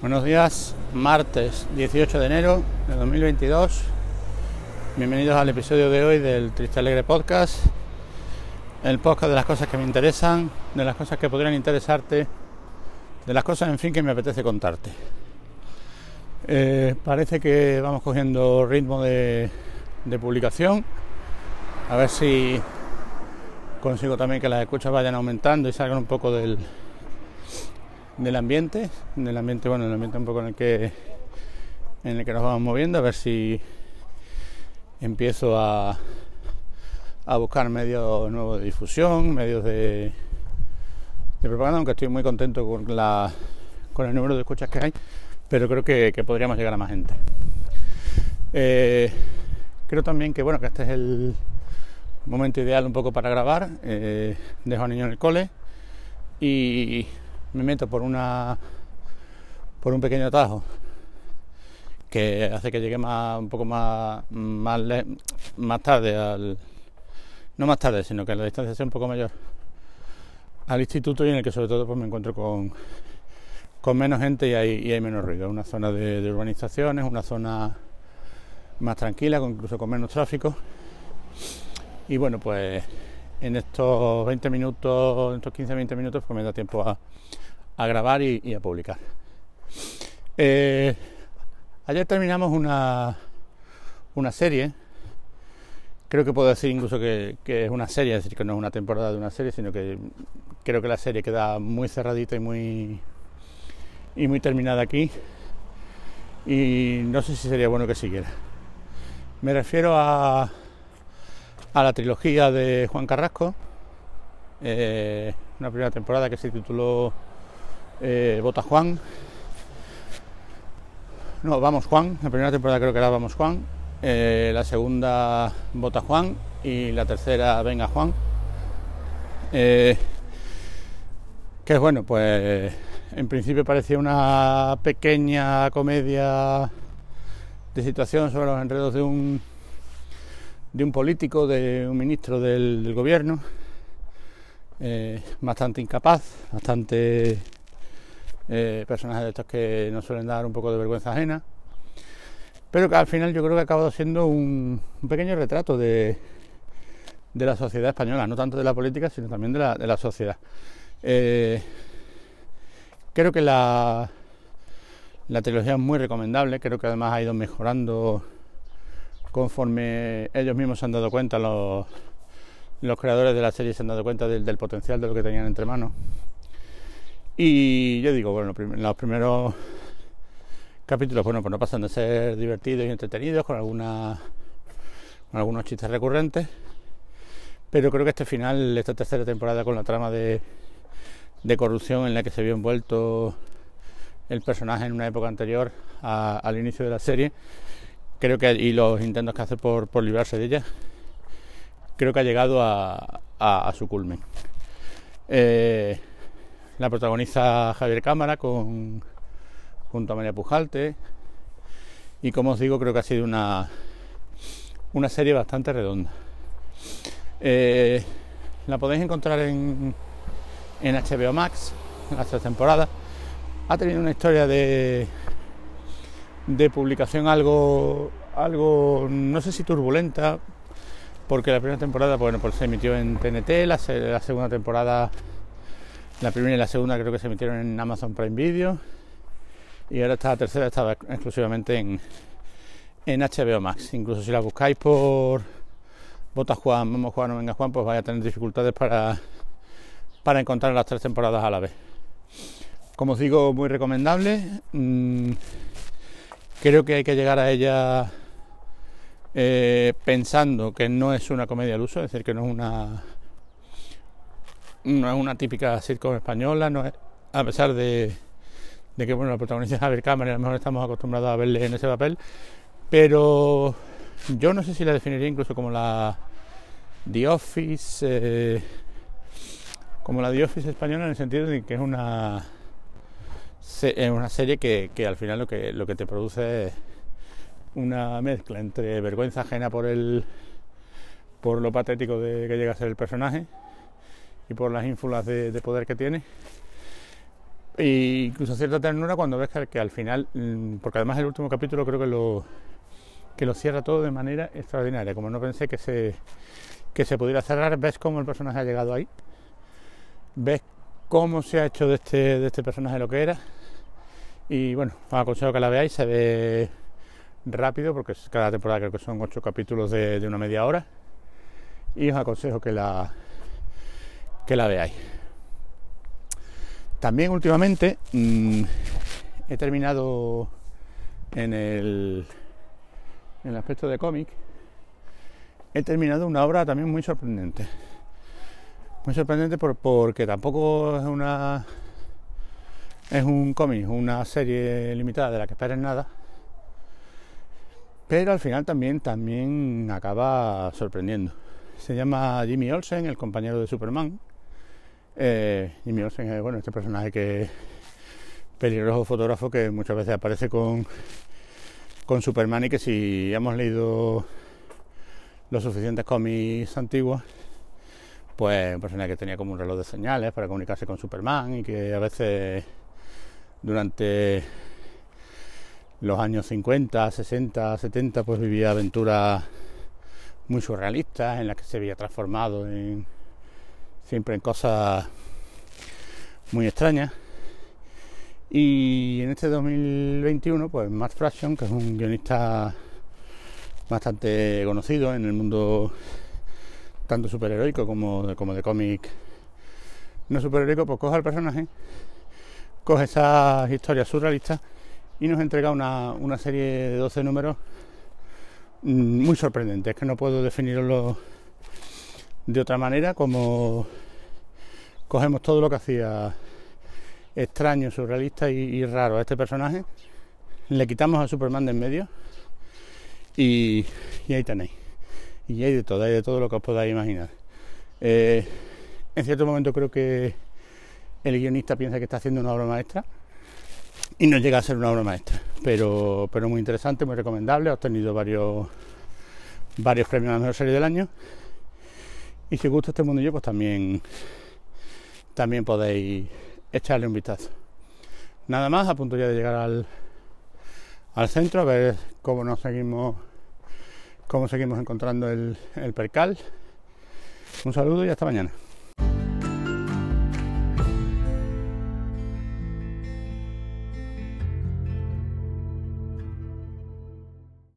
Buenos días, martes 18 de enero de 2022. Bienvenidos al episodio de hoy del Triste Alegre Podcast. El podcast de las cosas que me interesan, de las cosas que podrían interesarte, de las cosas, en fin, que me apetece contarte. Eh, parece que vamos cogiendo ritmo de, de publicación. A ver si consigo también que las escuchas vayan aumentando y salgan un poco del, del ambiente, del ambiente, bueno, el ambiente un poco en el que en el que nos vamos moviendo, a ver si empiezo a, a buscar medios nuevos de difusión, medios de, de propaganda, aunque estoy muy contento con la con el número de escuchas que hay, pero creo que, podríamos llegar a más gente. Eh, creo también que bueno que este es el momento ideal un poco para grabar. Eh, dejo a niño en el cole y me meto por una por un pequeño atajo que hace que llegue más un poco más más, tarde al no más tarde sino que la distancia sea un poco mayor al instituto y en el que sobre todo pues me encuentro con con menos gente y hay, y hay menos ruido. Una zona de, de, urbanizaciones una zona más tranquila incluso con menos tráfico. Y bueno pues en estos 20 minutos, en estos 15-20 minutos, pues me da tiempo a, grabar y, y, a publicar. Eh, ayer terminamos una, una serie, creo que puedo decir incluso que, que, es una serie, es decir, que no es una temporada de una serie, sino que creo que la serie queda muy cerradita y muy, y muy terminada aquí. Y no sé si sería bueno que siguiera. Me refiero a a la trilogía de Juan Carrasco, eh, una primera temporada que se tituló eh, Bota Juan. No, Vamos Juan, la primera temporada creo que era Vamos Juan, eh, la segunda Bota Juan y la tercera Venga Juan. Eh, que es bueno, pues en principio parecía una pequeña comedia de situación sobre los enredos de un de un político, de un ministro del, gobierno, eh, bastante incapaz, bastante eh, personajes de estos que nos suelen dar un poco de vergüenza ajena, pero que al final yo creo que ha acabado siendo un, un pequeño retrato de, de, la sociedad española, no tanto de la política, sino también de la, de la sociedad. Eh, creo que la, la trilogía es muy recomendable, creo que además ha ido mejorando conforme ellos mismos se han dado cuenta, los, creadores de la serie se han dado cuenta del, potencial de lo que tenían entre manos. Y yo digo, bueno, los primeros capítulos, bueno, pues no pasan de ser divertidos y entretenidos, con, alguna, con algunos chistes recurrentes. Pero creo que este final, esta tercera temporada, con la trama de, corrupción en la que se vio envuelto el personaje en una época anterior al inicio de la serie, creo que y los intentos que hace por, por librarse de ella creo que ha llegado a, su culmen. Eh, la protagoniza Javier Cámara con junto a María Pujalte y como os digo creo que ha sido una una serie bastante redonda. Eh, la podéis encontrar en en HBO Max las tres temporadas. Ha tenido una historia de de publicación algo, algo, no sé si turbulenta, porque la primera temporada, bueno, pues se emitió en TNT, la, segunda temporada, la primera y la segunda creo que se emitieron en Amazon Prime Video, y ahora esta tercera estaba exclusivamente en, en HBO Max. Incluso si la buscáis por Bota Juan, Vamos Juan o Venga Juan, pues vaya a tener dificultades para, para encontrar las tres temporadas a la vez. Como os digo, muy recomendable. Mmm, Creo que hay que llegar a ella eh, pensando que no es una comedia al uso, es decir, que no es una no es una típica sitcom española, a pesar de, que bueno, la protagonista es Javier Cámara a lo mejor estamos acostumbrados a verle en ese papel, pero yo no sé si la definiría incluso como la The Office, eh, como la The Office española en el sentido de que es una es una serie que, que, al final lo que, lo que te produce es una mezcla entre vergüenza ajena por el por lo patético de que llega a ser el personaje y por las ínfulas de, de poder que tiene. E incluso cierta ternura cuando ves que, que, al final, mm, porque además el último capítulo creo que lo, que lo cierra todo de manera extraordinaria, como no pensé que se, que se pudiera cerrar, ves cómo el personaje ha llegado ahí, ves cómo se ha hecho de este, de este personaje lo que era, y bueno, os aconsejo que la veáis, se ve rápido porque cada temporada creo que son ocho capítulos de, de una media hora, y os aconsejo que la, que la veáis. También últimamente mmm, he terminado en el, en el aspecto de cómic, he terminado una obra también muy sorprendente. Muy sorprendente por, porque tampoco es una es un cómic, una serie limitada de la que esperes nada. Pero al final también, también acaba sorprendiendo. Se llama Jimmy Olsen, el compañero de Superman eh, Jimmy Olsen es bueno, este personaje que peligroso fotógrafo que muchas veces aparece con, con Superman y que si hemos leído los suficientes cómics antiguos, pues un personaje que tenía como un reloj de señales para comunicarse con Superman y que a veces durante los años 50, 60, 70 pues vivía aventuras muy surrealistas en las que se había transformado en siempre en cosas muy extrañas. Y en este 2021, pues Matt Fraction, que es un guionista bastante conocido en el mundo tanto superheroico como como de cómic no superheroico, pues coge al personaje, coge esas historias surrealistas y nos entrega una, una serie de 12 números mm, muy sorprendentes, que no puedo definirlo de otra manera, como cogemos todo lo que hacía extraño, surrealista y, raro a este personaje, le quitamos a Superman de en medio y, ahí tenéis. Y hay de todo, hay de todo lo que os podáis imaginar. Eh, en cierto momento creo que el guionista piensa que está haciendo una obra maestra y no llega a ser una obra maestra, pero, pero muy interesante, muy recomendable, ha obtenido varios, varios premios a la mejor serie del año y si os gusta este mundillo, pues también, también podéis echarle un vistazo. Nada más, a punto ya de llegar al, al centro, a ver cómo nos seguimos, cómo seguimos encontrando el, el percal. Un saludo y hasta mañana.